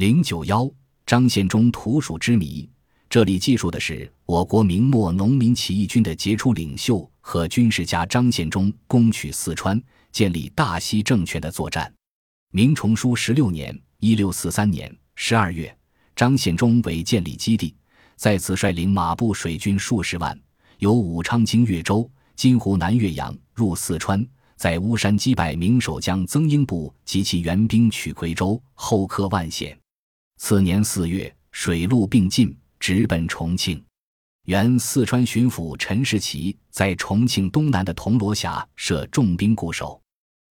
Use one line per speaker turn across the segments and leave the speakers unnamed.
零九幺张献忠土蜀之谜。这里记述的是我国明末农民起义军的杰出领袖和军事家张献忠攻取四川、建立大西政权的作战。明崇书十六年（一六四三年）十二月，张献忠为建立基地，在此率领马步水军数十万，由武昌经越州、今湖南岳阳入四川，在巫山击败明守将曾英部及其援兵，取夔州，后克万县。次年四月，水陆并进。直奔重庆，原四川巡抚陈士奇在重庆东南的铜锣峡设重兵固守。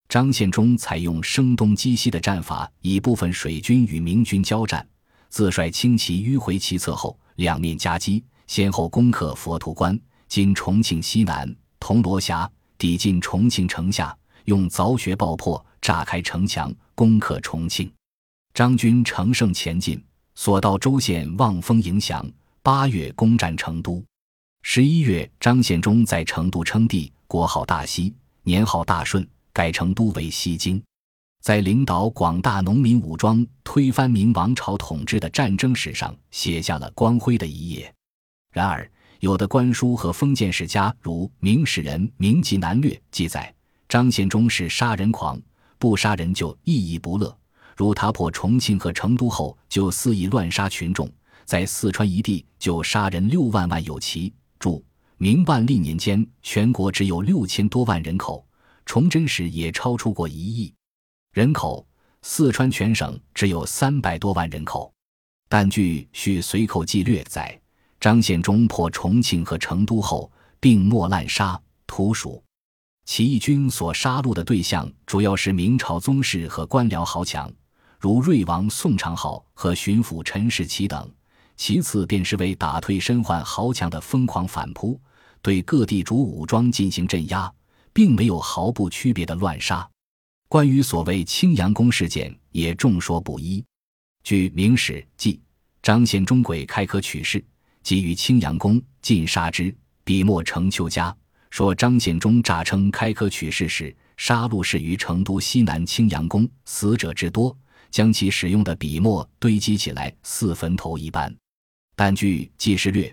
张献忠采用声东击西的战法，以部分水军与明军交战，自率轻骑迂回其侧后，两面夹击，先后攻克佛图关（今重庆西南）、铜锣峡，抵近重庆城下，用凿穴爆破，炸开城墙，攻克重庆。张军乘胜前进。所到州县望风迎降。八月攻占成都，十一月张献忠在成都称帝，国号大西，年号大顺，改成都为西京。在领导广大农民武装推翻明王朝统治的战争史上，写下了光辉的一页。然而，有的官书和封建史家，如《明史人·明籍南略》记载，张献忠是杀人狂，不杀人就意义不乐。如他破重庆和成都后，就肆意乱杀群众，在四川一地就杀人六万万有奇。注：明万历年间，全国只有六千多万人口，崇祯时也超出过一亿人口。四川全省只有三百多万人口，但据《续随口记略》载，张献忠破重庆和成都后，并没滥杀屠蜀。起义军所杀戮的对象主要是明朝宗室和官僚豪强。如瑞王宋长浩和巡抚陈士奇等，其次便是为打退身患豪强的疯狂反扑，对各地主武装进行镇压，并没有毫不区别的乱杀。关于所谓青阳宫事件，也众说不一。据《明史》记，张献忠轨开科取士，即于青阳宫尽杀之。笔墨成秋家说，张献忠诈称开科取士时，杀戮是于成都西南青阳宫，死者之多。将其使用的笔墨堆积起来，似坟头一般。但据《纪事略》，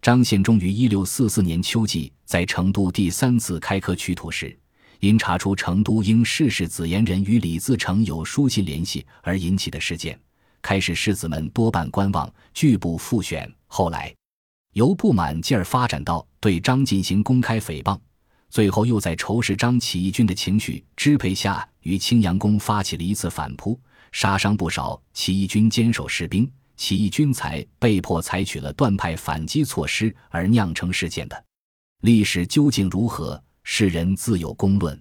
张献忠于一六四四年秋季在成都第三次开科取土时，因查出成都应世世子言人与李自成有书信联系而引起的事件，开始士子们多半观望，拒不复选。后来由不满进而发展到对张进行公开诽谤，最后又在仇视张起义军的情绪支配下，于青阳宫发起了一次反扑。杀伤不少起义军坚守士兵，起义军才被迫采取了断派反击措施而酿成事件的。历史究竟如何，世人自有公论。